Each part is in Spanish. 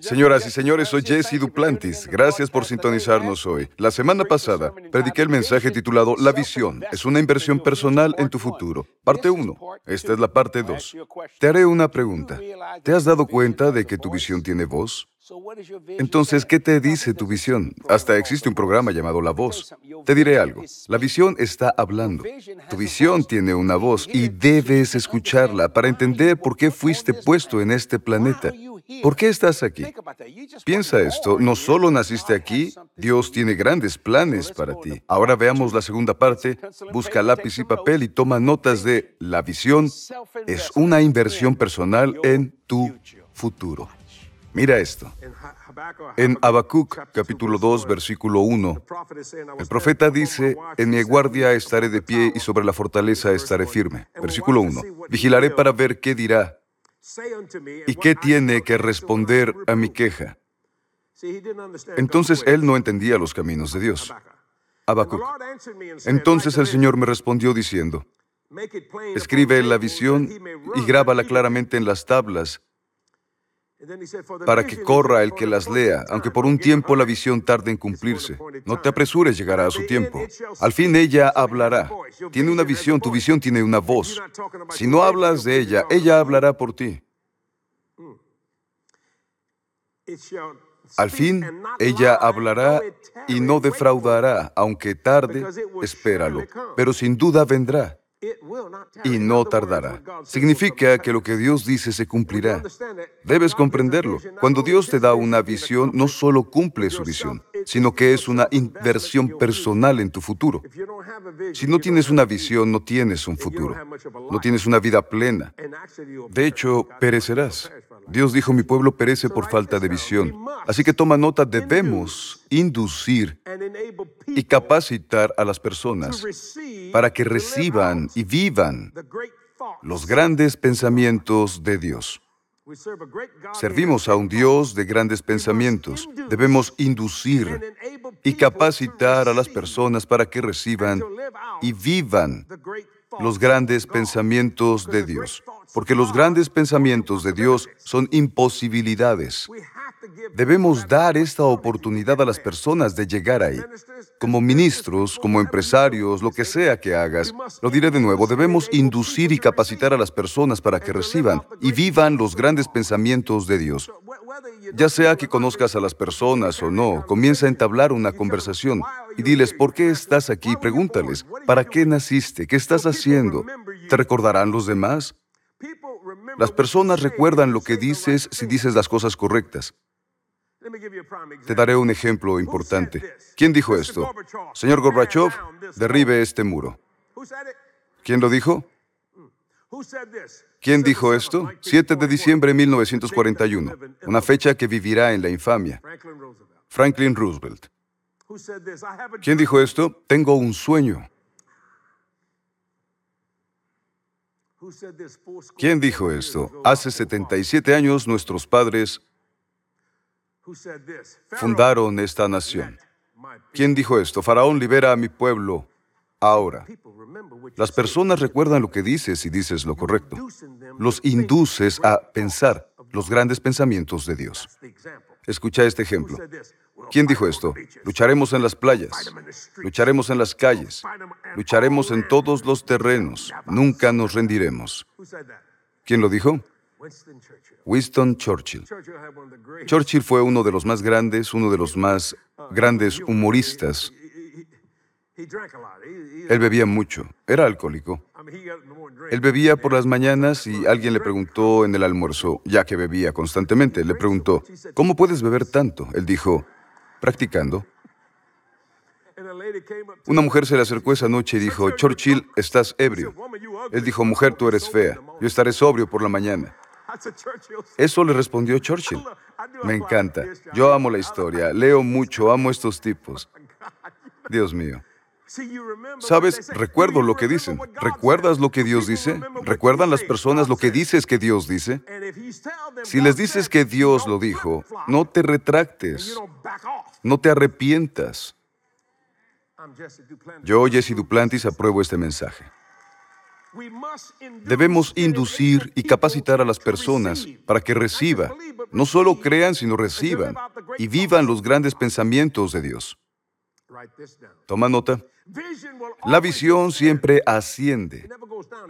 Señoras y señores, soy Jesse Duplantis. Gracias por sintonizarnos hoy. La semana pasada prediqué el mensaje titulado La visión es una inversión personal en tu futuro. Parte 1. Esta es la parte 2. Te haré una pregunta. ¿Te has dado cuenta de que tu visión tiene voz? Entonces, ¿qué te dice tu visión? Hasta existe un programa llamado La Voz. Te diré algo. La visión está hablando. Tu visión tiene una voz y debes escucharla para entender por qué fuiste puesto en este planeta. ¿Por qué estás aquí? Piensa esto, no solo naciste aquí, Dios tiene grandes planes para ti. Ahora veamos la segunda parte. Busca lápiz y papel y toma notas de la visión es una inversión personal en tu futuro. Mira esto. En Habacuc, capítulo 2, versículo 1, el profeta dice, en mi guardia estaré de pie y sobre la fortaleza estaré firme. Versículo 1, vigilaré para ver qué dirá y qué tiene que responder a mi queja. Entonces él no entendía los caminos de Dios. Habacuc. Entonces el Señor me respondió diciendo, escribe la visión y grábala claramente en las tablas para que corra el que las lea, aunque por un tiempo la visión tarde en cumplirse. No te apresures, llegará a su tiempo. Al fin ella hablará. Tiene una visión, tu visión tiene una voz. Si no hablas de ella, ella hablará por ti. Al fin, ella hablará y no defraudará, aunque tarde, espéralo, pero sin duda vendrá y no tardará. Significa que lo que Dios dice se cumplirá. Debes comprenderlo. Cuando Dios te da una visión, no solo cumple su visión, sino que es una inversión personal en tu futuro. Si no tienes una visión, no tienes un futuro. No tienes una vida plena. De hecho, perecerás. Dios dijo, mi pueblo perece por falta de visión. Así que toma nota, debemos inducir y capacitar a las personas para que reciban y vivan los grandes pensamientos de Dios. Servimos a un Dios de grandes pensamientos. Debemos inducir y capacitar a las personas para que reciban y vivan los grandes pensamientos de Dios. Porque los grandes pensamientos de Dios son imposibilidades. Debemos dar esta oportunidad a las personas de llegar ahí. Como ministros, como empresarios, lo que sea que hagas, lo diré de nuevo, debemos inducir y capacitar a las personas para que reciban y vivan los grandes pensamientos de Dios. Ya sea que conozcas a las personas o no, comienza a entablar una conversación y diles, ¿por qué estás aquí? Pregúntales, ¿para qué naciste? ¿Qué estás haciendo? ¿Te recordarán los demás? Las personas recuerdan lo que dices si dices las cosas correctas. Te daré un ejemplo importante. ¿Quién dijo esto? Señor Gorbachev, derribe este muro. ¿Quién lo dijo? ¿Quién dijo esto? 7 de diciembre de 1941, una fecha que vivirá en la infamia. Franklin Roosevelt. ¿Quién dijo esto? Tengo un sueño. ¿Quién dijo esto? Hace 77 años nuestros padres fundaron esta nación. ¿Quién dijo esto? Faraón libera a mi pueblo ahora. Las personas recuerdan lo que dices y dices lo correcto. Los induces a pensar los grandes pensamientos de Dios. Escucha este ejemplo. ¿Quién dijo esto? Lucharemos en las playas, lucharemos en las calles, lucharemos en todos los terrenos, nunca nos rendiremos. ¿Quién lo dijo? Winston Churchill. Churchill fue uno de los más grandes, uno de los más grandes humoristas. Él bebía mucho, era alcohólico. Él bebía por las mañanas y alguien le preguntó en el almuerzo, ya que bebía constantemente, le preguntó, ¿cómo puedes beber tanto? Él dijo, practicando. Una mujer se le acercó esa noche y dijo, Churchill, estás ebrio. Él dijo, mujer, tú eres fea, yo estaré sobrio por la mañana. Eso le respondió Churchill. Me encanta. Yo amo la historia, leo mucho, amo estos tipos. Dios mío. Sabes, recuerdo lo que dicen. ¿Recuerdas lo que Dios dice? ¿Recuerdan las personas lo que dices que Dios dice? Si les dices que Dios lo dijo, no te retractes, no te arrepientas. Yo, Jesse Duplantis, apruebo este mensaje. Debemos inducir y capacitar a las personas para que reciban, no solo crean, sino reciban y vivan los grandes pensamientos de Dios. Toma nota. La visión siempre asciende.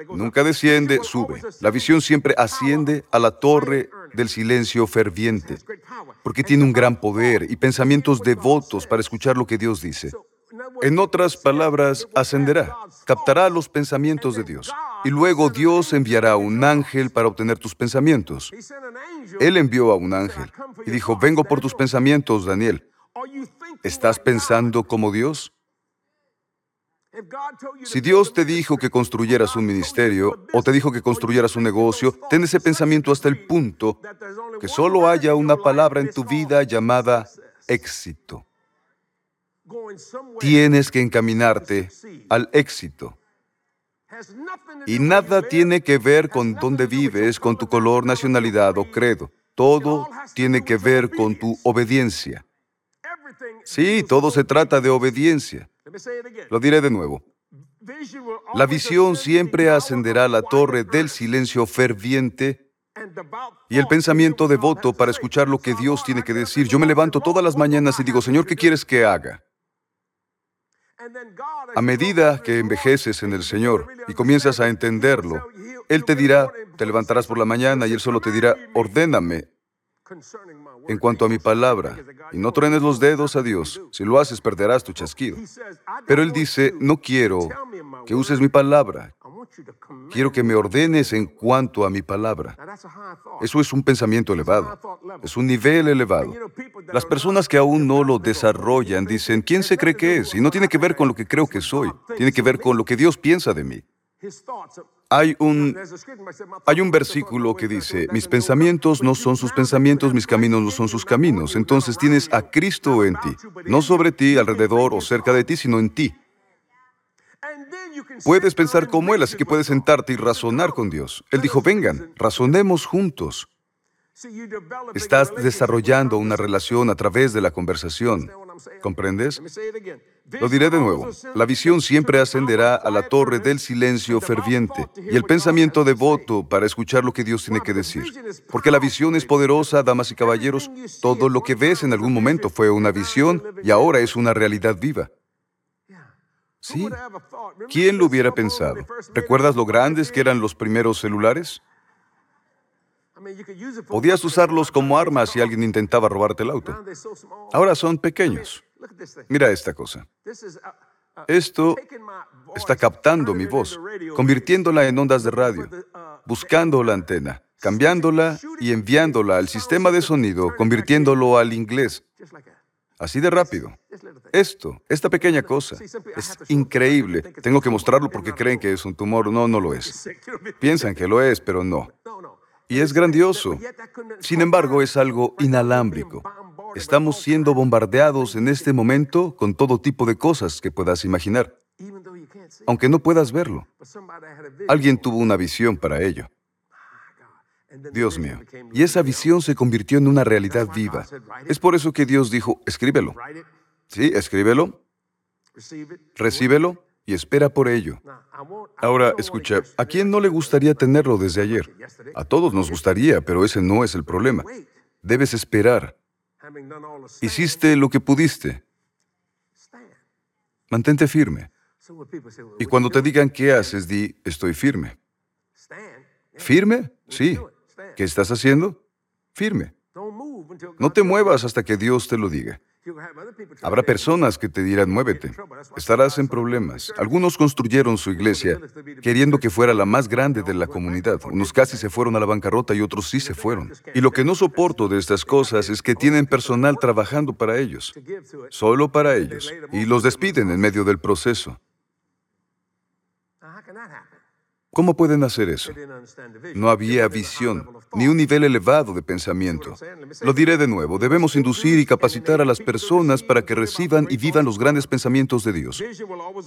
Nunca desciende, sube. La visión siempre asciende a la torre del silencio ferviente, porque tiene un gran poder y pensamientos devotos para escuchar lo que Dios dice. En otras palabras, ascenderá, captará los pensamientos de Dios. Y luego Dios enviará un ángel para obtener tus pensamientos. Él envió a un ángel y dijo, vengo por tus pensamientos, Daniel. ¿Estás pensando como Dios? Si Dios te dijo que construyeras un ministerio o te dijo que construyeras un negocio, ten ese pensamiento hasta el punto que solo haya una palabra en tu vida llamada éxito. Tienes que encaminarte al éxito. Y nada tiene que ver con dónde vives, con tu color, nacionalidad o credo. Todo tiene que ver con tu obediencia. Sí, todo se trata de obediencia. Lo diré de nuevo. La visión siempre ascenderá a la torre del silencio ferviente y el pensamiento devoto para escuchar lo que Dios tiene que decir. Yo me levanto todas las mañanas y digo, Señor, ¿qué quieres que haga? A medida que envejeces en el Señor y comienzas a entenderlo, Él te dirá, te levantarás por la mañana y Él solo te dirá, ordéname en cuanto a mi palabra, y no truenes los dedos a Dios. Si lo haces, perderás tu chasquido. Pero Él dice, no quiero que uses mi palabra. Quiero que me ordenes en cuanto a mi palabra. Eso es un pensamiento elevado. Es un nivel elevado. Las personas que aún no lo desarrollan dicen, ¿quién se cree que es? Y no tiene que ver con lo que creo que soy. Tiene que ver con lo que Dios piensa de mí. Hay un, hay un versículo que dice, mis pensamientos no son sus pensamientos, mis caminos no son sus caminos. Entonces tienes a Cristo en ti, no sobre ti, alrededor o cerca de ti, sino en ti. Puedes pensar como Él, así que puedes sentarte y razonar con Dios. Él dijo, vengan, razonemos juntos. Estás desarrollando una relación a través de la conversación. ¿Comprendes? Lo diré de nuevo. La visión siempre ascenderá a la torre del silencio ferviente y el pensamiento devoto para escuchar lo que Dios tiene que decir. Porque la visión es poderosa, damas y caballeros. Todo lo que ves en algún momento fue una visión y ahora es una realidad viva. Sí. ¿Quién lo hubiera pensado? ¿Recuerdas lo grandes que eran los primeros celulares? Podías usarlos como armas si alguien intentaba robarte el auto. Ahora son pequeños. Mira esta cosa. Esto está captando mi voz, convirtiéndola en ondas de radio, buscando la antena, cambiándola y enviándola al sistema de sonido, convirtiéndolo al inglés. Así de rápido. Esto, esta pequeña cosa, es increíble. Tengo que mostrarlo porque creen que es un tumor. No, no lo es. Piensan que lo es, pero no. Y es grandioso. Sin embargo, es algo inalámbrico. Estamos siendo bombardeados en este momento con todo tipo de cosas que puedas imaginar, aunque no puedas verlo. Alguien tuvo una visión para ello. Dios mío. Y esa visión se convirtió en una realidad viva. Es por eso que Dios dijo, escríbelo. Sí, escríbelo, recíbelo y espera por ello. Ahora, escucha, ¿a quién no le gustaría tenerlo desde ayer? A todos nos gustaría, pero ese no es el problema. Debes esperar. Hiciste lo que pudiste. Mantente firme. Y cuando te digan qué haces, di, estoy firme. ¿Firme? Sí. ¿Qué estás haciendo? Firme. No te muevas hasta que Dios te lo diga. Habrá personas que te dirán, muévete, estarás en problemas. Algunos construyeron su iglesia queriendo que fuera la más grande de la comunidad. Unos casi se fueron a la bancarrota y otros sí se fueron. Y lo que no soporto de estas cosas es que tienen personal trabajando para ellos, solo para ellos, y los despiden en medio del proceso. ¿Cómo pueden hacer eso? No había visión, ni un nivel elevado de pensamiento. Lo diré de nuevo, debemos inducir y capacitar a las personas para que reciban y vivan los grandes pensamientos de Dios.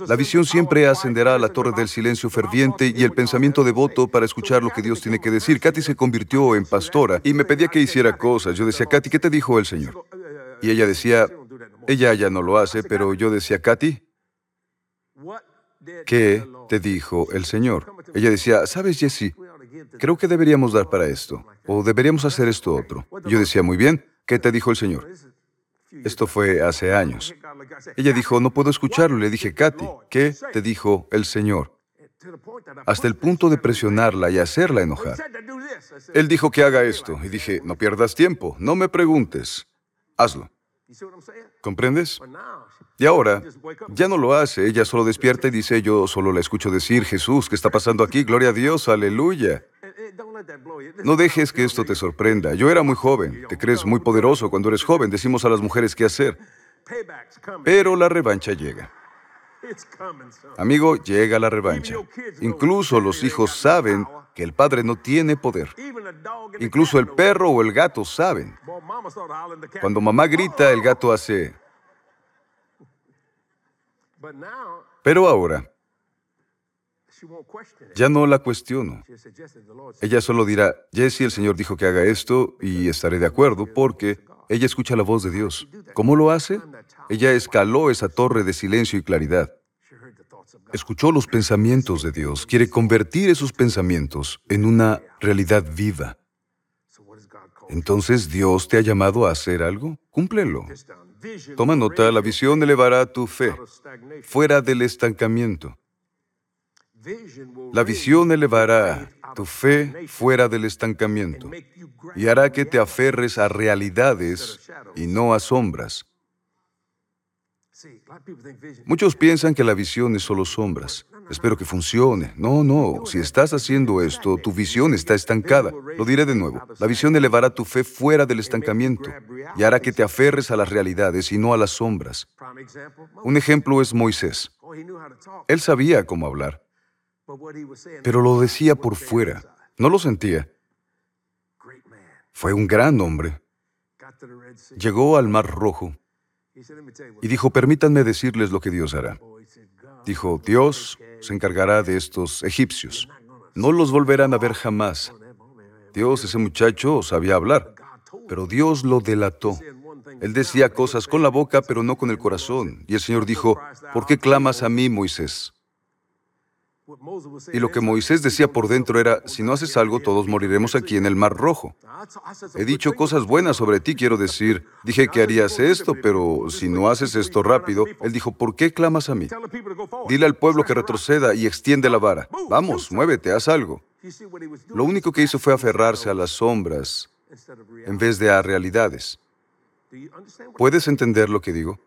La visión siempre ascenderá a la torre del silencio ferviente y el pensamiento devoto para escuchar lo que Dios tiene que decir. Katy se convirtió en pastora y me pedía que hiciera cosas. Yo decía, Katy, ¿qué te dijo el Señor? Y ella decía, ella ya no lo hace, pero yo decía, Katy, ¿qué te dijo el Señor? Ella decía, ¿sabes, Jesse? Creo que deberíamos dar para esto, o deberíamos hacer esto otro. Yo decía, muy bien, ¿qué te dijo el Señor? Esto fue hace años. Ella dijo, no puedo escucharlo. Le dije, Katy, ¿qué te dijo el Señor? Hasta el punto de presionarla y hacerla enojar. Él dijo que haga esto y dije, no pierdas tiempo, no me preguntes, hazlo. ¿Comprendes? Y ahora, ya no lo hace, ella solo despierta y dice, yo solo la escucho decir, Jesús, ¿qué está pasando aquí? Gloria a Dios, aleluya. No dejes que esto te sorprenda. Yo era muy joven, te crees muy poderoso cuando eres joven, decimos a las mujeres qué hacer. Pero la revancha llega. Amigo, llega la revancha. Incluso los hijos saben que el padre no tiene poder. Incluso el perro o el gato saben. Cuando mamá grita, el gato hace... Pero ahora, ya no la cuestiono. Ella solo dirá, Jesse, el Señor dijo que haga esto y estaré de acuerdo porque ella escucha la voz de Dios. ¿Cómo lo hace? Ella escaló esa torre de silencio y claridad. Escuchó los pensamientos de Dios, quiere convertir esos pensamientos en una realidad viva. Entonces, ¿Dios te ha llamado a hacer algo? Cúmplelo. Toma nota, la visión elevará tu fe fuera del estancamiento. La visión elevará tu fe fuera del estancamiento y hará que te aferres a realidades y no a sombras. Muchos piensan que la visión es solo sombras. Espero que funcione. No, no. Si estás haciendo esto, tu visión está estancada. Lo diré de nuevo. La visión elevará tu fe fuera del estancamiento y hará que te aferres a las realidades y no a las sombras. Un ejemplo es Moisés. Él sabía cómo hablar, pero lo decía por fuera. No lo sentía. Fue un gran hombre. Llegó al Mar Rojo y dijo, permítanme decirles lo que Dios hará. Dijo, Dios se encargará de estos egipcios. No los volverán a ver jamás. Dios, ese muchacho, sabía hablar, pero Dios lo delató. Él decía cosas con la boca, pero no con el corazón. Y el Señor dijo, ¿por qué clamas a mí, Moisés? Y lo que Moisés decía por dentro era, si no haces algo, todos moriremos aquí en el Mar Rojo. He dicho cosas buenas sobre ti, quiero decir. Dije que harías esto, pero si no haces esto rápido, él dijo, ¿por qué clamas a mí? Dile al pueblo que retroceda y extiende la vara. Vamos, muévete, haz algo. Lo único que hizo fue aferrarse a las sombras en vez de a realidades. ¿Puedes entender lo que digo?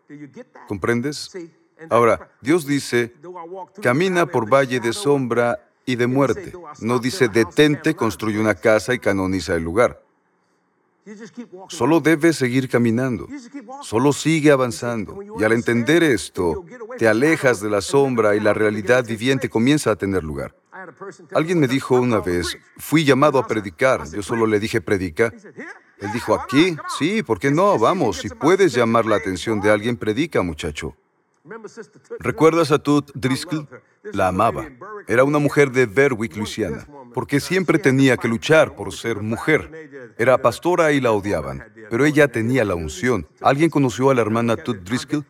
¿Comprendes? Ahora, Dios dice, camina por valle de sombra y de muerte. No dice, detente, construye una casa y canoniza el lugar. Solo debes seguir caminando. Solo sigue avanzando. Y al entender esto, te alejas de la sombra y la realidad viviente comienza a tener lugar. Alguien me dijo una vez, fui llamado a predicar. Yo solo le dije, predica. Él dijo, ¿aquí? Sí, ¿por qué no? Vamos, si puedes llamar la atención de alguien, predica, muchacho. ¿Recuerdas a Tut Driscoll? La amaba. Era una mujer de Berwick, Luisiana, porque siempre tenía que luchar por ser mujer. Era pastora y la odiaban, pero ella tenía la unción. ¿Alguien conoció a la hermana Tut Driscoll?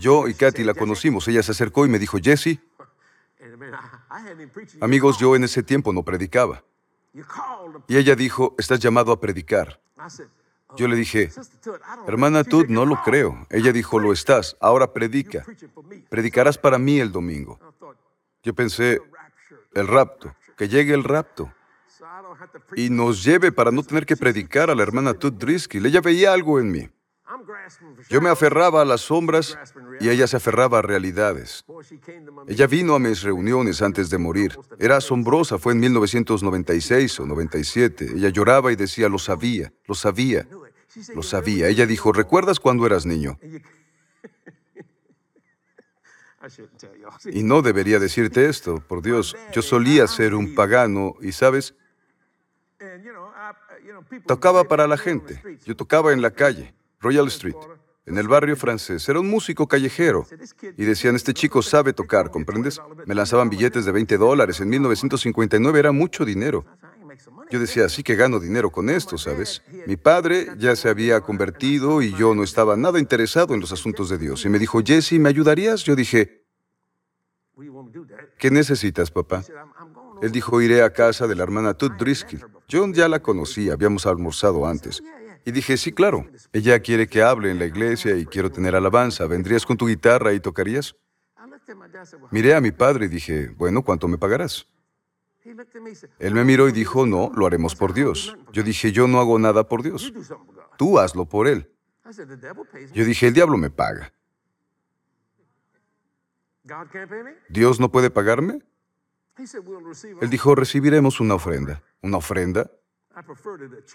Yo y Kathy la conocimos. Ella se acercó y me dijo, Jesse, amigos, yo en ese tiempo no predicaba. Y ella dijo, estás llamado a predicar. Yo le dije, hermana Tut, no lo creo. Ella dijo, lo estás, ahora predica. Predicarás para mí el domingo. Yo pensé, el rapto, que llegue el rapto. Y nos lleve para no tener que predicar a la hermana Tut Driscoll. Ella veía algo en mí. Yo me aferraba a las sombras y ella se aferraba a realidades. Ella vino a mis reuniones antes de morir. Era asombrosa, fue en 1996 o 97. Ella lloraba y decía, lo sabía, lo sabía, lo sabía. Ella dijo, ¿recuerdas cuando eras niño? Y no debería decirte esto, por Dios. Yo solía ser un pagano y, ¿sabes? Tocaba para la gente. Yo tocaba en la calle. Royal Street, en el barrio francés. Era un músico callejero. Y decían, este chico sabe tocar, ¿comprendes? Me lanzaban billetes de 20 dólares. En 1959 era mucho dinero. Yo decía, así que gano dinero con esto, ¿sabes? Mi padre ya se había convertido y yo no estaba nada interesado en los asuntos de Dios. Y me dijo, Jesse, ¿me ayudarías? Yo dije, ¿Qué necesitas, papá? Él dijo, iré a casa de la hermana Tut Driscoll. Yo ya la conocí, habíamos almorzado antes. Y dije, sí, claro. Ella quiere que hable en la iglesia y quiero tener alabanza. ¿Vendrías con tu guitarra y tocarías? Miré a mi padre y dije, bueno, ¿cuánto me pagarás? Él me miró y dijo, no, lo haremos por Dios. Yo dije, yo no hago nada por Dios. Tú hazlo por Él. Yo dije, el diablo me paga. ¿Dios no puede pagarme? Él dijo, recibiremos una ofrenda. ¿Una ofrenda?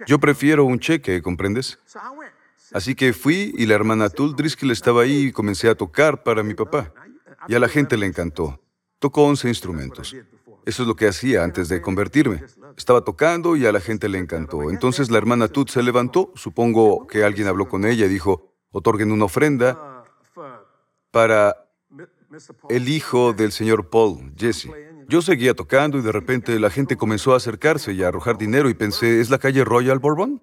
Yo prefiero un cheque, ¿comprendes? Así que fui y la hermana Tul Driscoll estaba ahí y comencé a tocar para mi papá. Y a la gente le encantó. Tocó 11 instrumentos. Eso es lo que hacía antes de convertirme. Estaba tocando y a la gente le encantó. Entonces la hermana Tut se levantó, supongo que alguien habló con ella y dijo, otorguen una ofrenda para el hijo del señor Paul, Jesse. Yo seguía tocando y de repente la gente comenzó a acercarse y a arrojar dinero y pensé, ¿es la calle Royal Bourbon?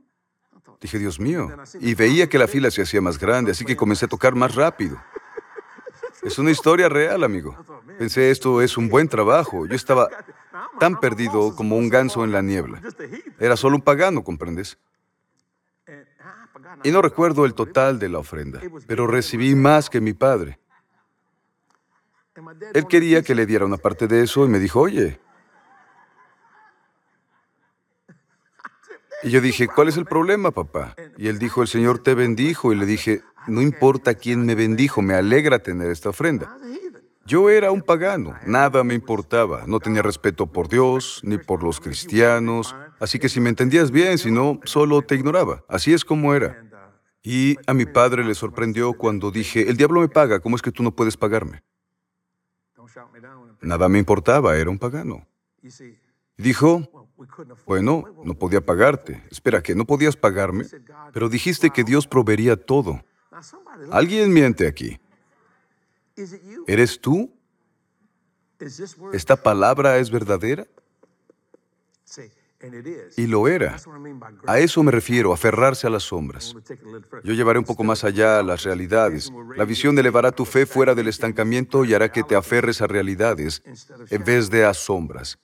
Dije, Dios mío. Y veía que la fila se hacía más grande, así que comencé a tocar más rápido. Es una historia real, amigo. Pensé, esto es un buen trabajo. Yo estaba tan perdido como un ganso en la niebla. Era solo un pagano, ¿comprendes? Y no recuerdo el total de la ofrenda, pero recibí más que mi padre. Él quería que le diera una parte de eso y me dijo, oye. Y yo dije, ¿cuál es el problema, papá? Y él dijo, el Señor te bendijo. Y le dije, no importa quién me bendijo, me alegra tener esta ofrenda. Yo era un pagano, nada me importaba, no tenía respeto por Dios ni por los cristianos, así que si me entendías bien, si no, solo te ignoraba. Así es como era. Y a mi padre le sorprendió cuando dije, el diablo me paga, ¿cómo es que tú no puedes pagarme? Nada me importaba, era un pagano. Dijo, bueno, no podía pagarte. Espera, que no podías pagarme, pero dijiste que Dios proveería todo. Alguien miente aquí. ¿Eres tú? ¿Esta palabra es verdadera? Y lo era. A eso me refiero, aferrarse a las sombras. Yo llevaré un poco más allá las realidades. La visión elevará tu fe fuera del estancamiento y hará que te aferres a realidades en vez de a sombras.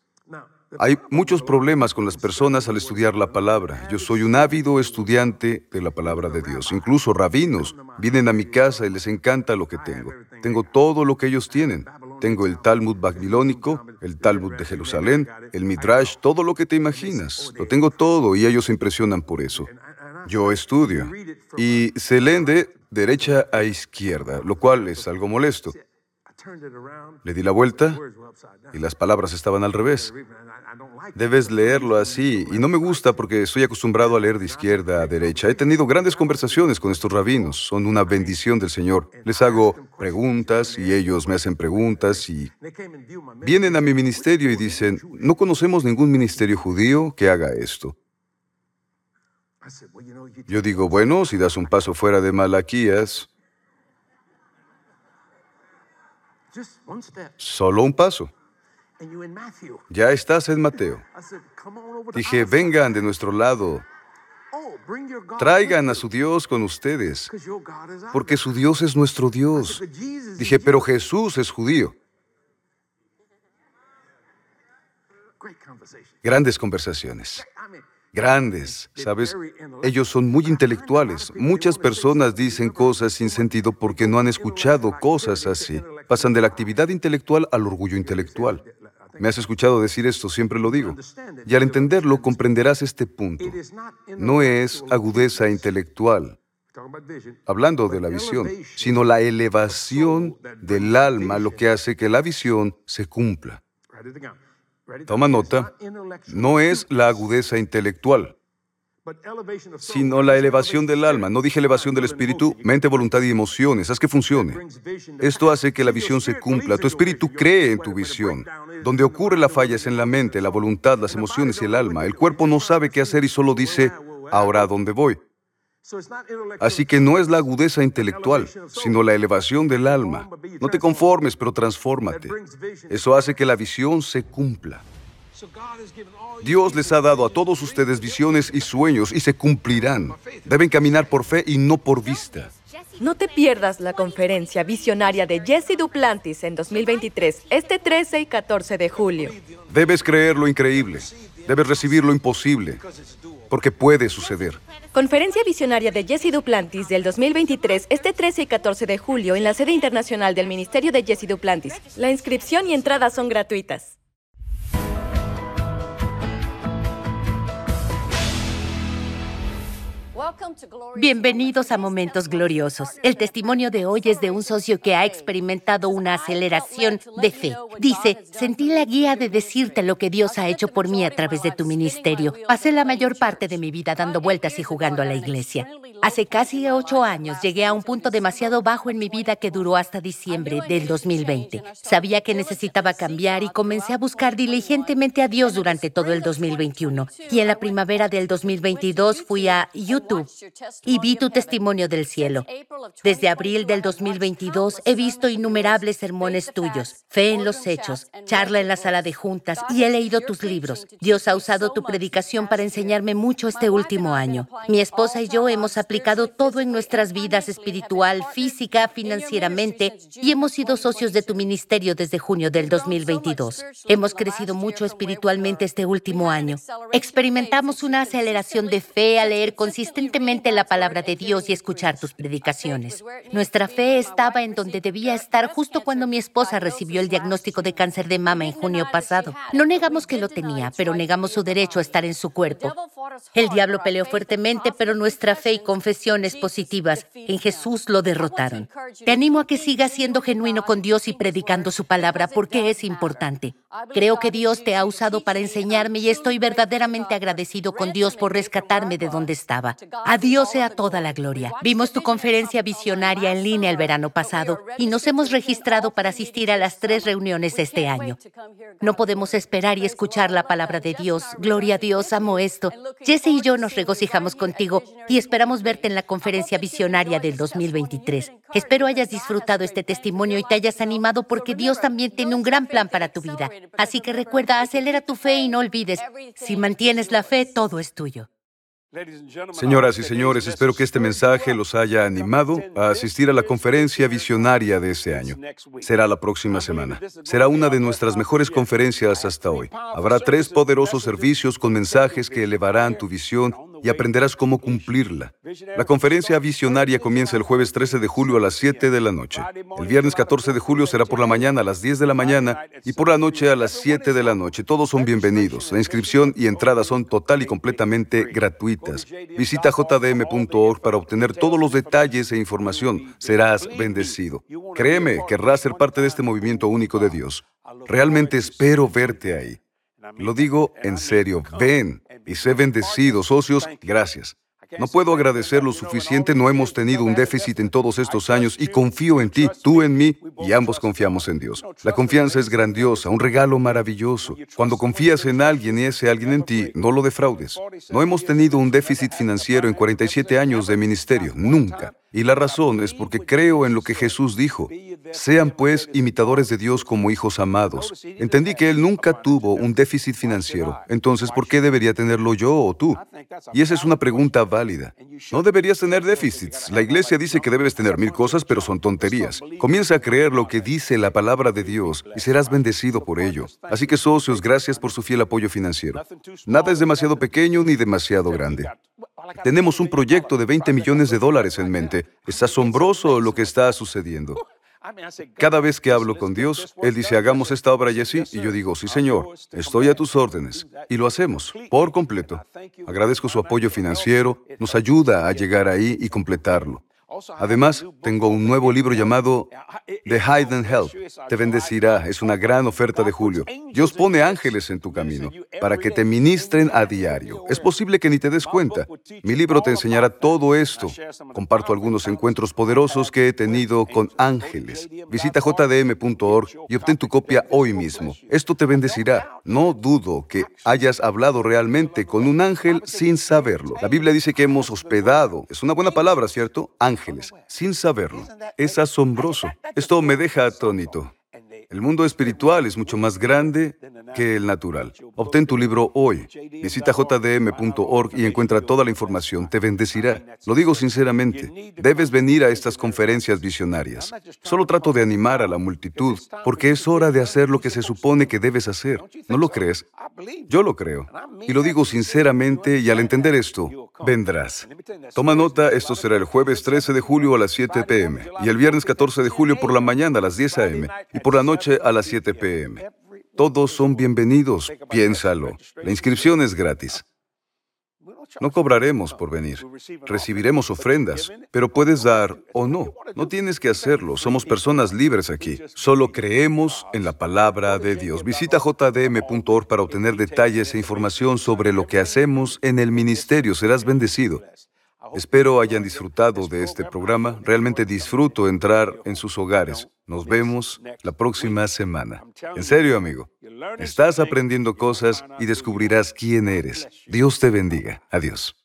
Hay muchos problemas con las personas al estudiar la palabra. Yo soy un ávido estudiante de la palabra de Dios. Incluso rabinos vienen a mi casa y les encanta lo que tengo. Tengo todo lo que ellos tienen. Tengo el Talmud babilónico, el Talmud de Jerusalén, el Midrash, todo lo que te imaginas. Lo tengo todo y ellos se impresionan por eso. Yo estudio y se leen de derecha a izquierda, lo cual es algo molesto. Le di la vuelta y las palabras estaban al revés. Debes leerlo así. Y no me gusta porque estoy acostumbrado a leer de izquierda a derecha. He tenido grandes conversaciones con estos rabinos. Son una bendición del Señor. Les hago preguntas y ellos me hacen preguntas y vienen a mi ministerio y dicen, no conocemos ningún ministerio judío que haga esto. Yo digo, bueno, si das un paso fuera de Malaquías, Solo un paso. Ya estás en Mateo. Dije, vengan de nuestro lado. Traigan a su Dios con ustedes, porque su Dios es nuestro Dios. Dije, pero Jesús es judío. Grandes conversaciones grandes, ¿sabes? Ellos son muy intelectuales. Muchas personas dicen cosas sin sentido porque no han escuchado cosas así. Pasan de la actividad intelectual al orgullo intelectual. Me has escuchado decir esto, siempre lo digo. Y al entenderlo comprenderás este punto. No es agudeza intelectual, hablando de la visión, sino la elevación del alma lo que hace que la visión se cumpla. Toma nota, no es la agudeza intelectual, sino la elevación del alma. No dije elevación del espíritu, mente, voluntad y emociones. Haz que funcione. Esto hace que la visión se cumpla. Tu espíritu cree en tu visión. Donde ocurre la falla es en la mente, la voluntad, las emociones y el alma. El cuerpo no sabe qué hacer y solo dice, ahora a dónde voy. Así que no es la agudeza intelectual, sino la elevación del alma. No te conformes, pero transfórmate. Eso hace que la visión se cumpla. Dios les ha dado a todos ustedes visiones y sueños y se cumplirán. Deben caminar por fe y no por vista. No te pierdas la conferencia visionaria de Jesse Duplantis en 2023, este 13 y 14 de julio. Debes creer lo increíble. Debes recibir lo imposible, porque puede suceder. Conferencia visionaria de Jesse Duplantis del 2023, este 13 y 14 de julio, en la sede internacional del Ministerio de Jesse Duplantis. La inscripción y entrada son gratuitas. Bienvenidos a Momentos Gloriosos. El testimonio de hoy es de un socio que ha experimentado una aceleración de fe. Dice, sentí la guía de decirte lo que Dios ha hecho por mí a través de tu ministerio. Pasé la mayor parte de mi vida dando vueltas y jugando a la iglesia. Hace casi ocho años llegué a un punto demasiado bajo en mi vida que duró hasta diciembre del 2020. Sabía que necesitaba cambiar y comencé a buscar diligentemente a Dios durante todo el 2021. Y en la primavera del 2022 fui a YouTube y vi tu testimonio del cielo. Desde abril del 2022 he visto innumerables sermones tuyos, fe en los hechos, charla en la sala de juntas y he leído tus libros. Dios ha usado tu predicación para enseñarme mucho este último año. Mi esposa y yo hemos aplicado todo en nuestras vidas espiritual, física, financieramente y hemos sido socios de tu ministerio desde junio del 2022. Hemos crecido mucho espiritualmente este último año. Experimentamos una aceleración de fe al leer consistentemente la palabra de Dios y escuchar tus predicaciones. Nuestra fe estaba en donde debía estar justo cuando mi esposa recibió el diagnóstico de cáncer de mama en junio pasado. No negamos que lo tenía, pero negamos su derecho a estar en su cuerpo. El diablo peleó fuertemente, pero nuestra fe y confesiones positivas en Jesús lo derrotaron. Te animo a que sigas siendo genuino con Dios y predicando su palabra porque es importante. Creo que Dios te ha usado para enseñarme y estoy verdaderamente agradecido con Dios por rescatarme de donde estaba. A Dios sea toda la gloria. Vimos tu conferencia visionaria en línea el verano pasado y nos hemos registrado para asistir a las tres reuniones este año. No podemos esperar y escuchar la palabra de Dios. Gloria a Dios, amo esto. Jesse y yo nos regocijamos contigo y esperamos verte en la conferencia visionaria del 2023. Espero hayas disfrutado este testimonio y te hayas animado porque Dios también tiene un gran plan para tu vida. Así que recuerda, acelera tu fe y no olvides, si mantienes la fe, todo es tuyo. Señoras y señores, espero que este mensaje los haya animado a asistir a la conferencia visionaria de este año. Será la próxima semana. Será una de nuestras mejores conferencias hasta hoy. Habrá tres poderosos servicios con mensajes que elevarán tu visión y aprenderás cómo cumplirla. La conferencia visionaria comienza el jueves 13 de julio a las 7 de la noche. El viernes 14 de julio será por la mañana a las 10 de la mañana y por la noche a las 7 de la noche. Todos son bienvenidos. La inscripción y entrada son total y completamente gratuitas. Visita jdm.org para obtener todos los detalles e información. Serás bendecido. Créeme, querrás ser parte de este movimiento único de Dios. Realmente espero verte ahí. Lo digo en serio, ven y sé bendecido, socios, gracias. No puedo agradecer lo suficiente, no hemos tenido un déficit en todos estos años y confío en ti, tú en mí y ambos confiamos en Dios. La confianza es grandiosa, un regalo maravilloso. Cuando confías en alguien y ese alguien en ti, no lo defraudes. No hemos tenido un déficit financiero en 47 años de ministerio, nunca. Y la razón es porque creo en lo que Jesús dijo. Sean pues imitadores de Dios como hijos amados. Entendí que Él nunca tuvo un déficit financiero. Entonces, ¿por qué debería tenerlo yo o tú? Y esa es una pregunta válida. No deberías tener déficits. La iglesia dice que debes tener mil cosas, pero son tonterías. Comienza a creer lo que dice la palabra de Dios y serás bendecido por ello. Así que socios, gracias por su fiel apoyo financiero. Nada es demasiado pequeño ni demasiado grande. Tenemos un proyecto de 20 millones de dólares en mente. Es asombroso lo que está sucediendo. Cada vez que hablo con Dios, Él dice, hagamos esta obra y así, y yo digo, sí Señor, estoy a tus órdenes. Y lo hacemos, por completo. Agradezco su apoyo financiero, nos ayuda a llegar ahí y completarlo. Además, tengo un nuevo libro llamado The Hidden Help. Te bendecirá. Es una gran oferta de julio. Dios pone ángeles en tu camino para que te ministren a diario. Es posible que ni te des cuenta. Mi libro te enseñará todo esto. Comparto algunos encuentros poderosos que he tenido con ángeles. Visita jdm.org y obtén tu copia hoy mismo. Esto te bendecirá. No dudo que hayas hablado realmente con un ángel sin saberlo. La Biblia dice que hemos hospedado. Es una buena palabra, ¿cierto? Ángel sin saberlo. Es asombroso. Esto me deja atónito. El mundo espiritual es mucho más grande que el natural. Obtén tu libro hoy. Visita jdm.org y encuentra toda la información. Te bendecirá. Lo digo sinceramente. Debes venir a estas conferencias visionarias. Solo trato de animar a la multitud porque es hora de hacer lo que se supone que debes hacer. ¿No lo crees? Yo lo creo. Y lo digo sinceramente y al entender esto, vendrás. Toma nota, esto será el jueves 13 de julio a las 7 pm y el viernes 14 de julio por la mañana a las 10 am y por la noche a las 7 pm. Todos son bienvenidos, piénsalo. La inscripción es gratis. No cobraremos por venir. Recibiremos ofrendas, pero puedes dar o no. No tienes que hacerlo. Somos personas libres aquí. Solo creemos en la palabra de Dios. Visita jdm.org para obtener detalles e información sobre lo que hacemos en el ministerio. Serás bendecido. Espero hayan disfrutado de este programa. Realmente disfruto entrar en sus hogares. Nos vemos la próxima semana. En serio, amigo. Estás aprendiendo cosas y descubrirás quién eres. Dios te bendiga. Adiós.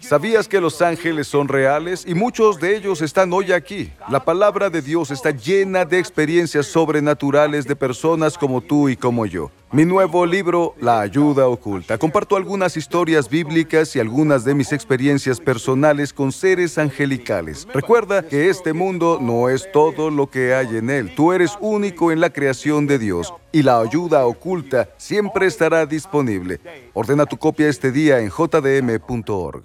¿Sabías que los ángeles son reales? Y muchos de ellos están hoy aquí. La palabra de Dios está llena de experiencias sobrenaturales de personas como tú y como yo. Mi nuevo libro, La Ayuda Oculta, comparto algunas historias bíblicas y algunas de mis experiencias personales con seres angelicales. Recuerda que este mundo no es todo lo que hay en él. Tú eres único en la creación de Dios y la ayuda oculta siempre estará disponible. Ordena tu copia este día en jdm.org.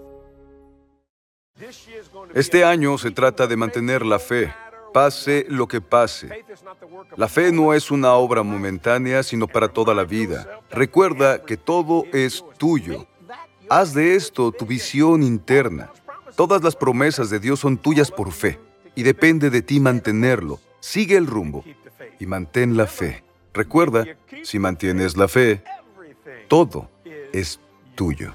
Este año se trata de mantener la fe, pase lo que pase. La fe no es una obra momentánea, sino para toda la vida. Recuerda que todo es tuyo. Haz de esto tu visión interna. Todas las promesas de Dios son tuyas por fe y depende de ti mantenerlo. Sigue el rumbo y mantén la fe. Recuerda, si mantienes la fe, todo es tuyo.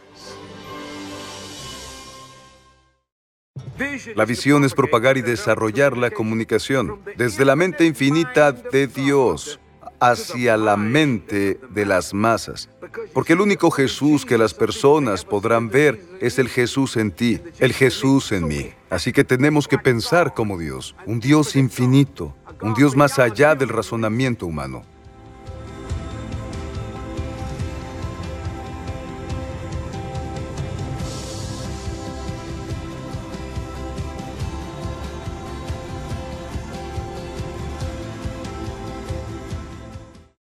La visión es propagar y desarrollar la comunicación desde la mente infinita de Dios hacia la mente de las masas. Porque el único Jesús que las personas podrán ver es el Jesús en ti, el Jesús en mí. Así que tenemos que pensar como Dios, un Dios infinito, un Dios más allá del razonamiento humano.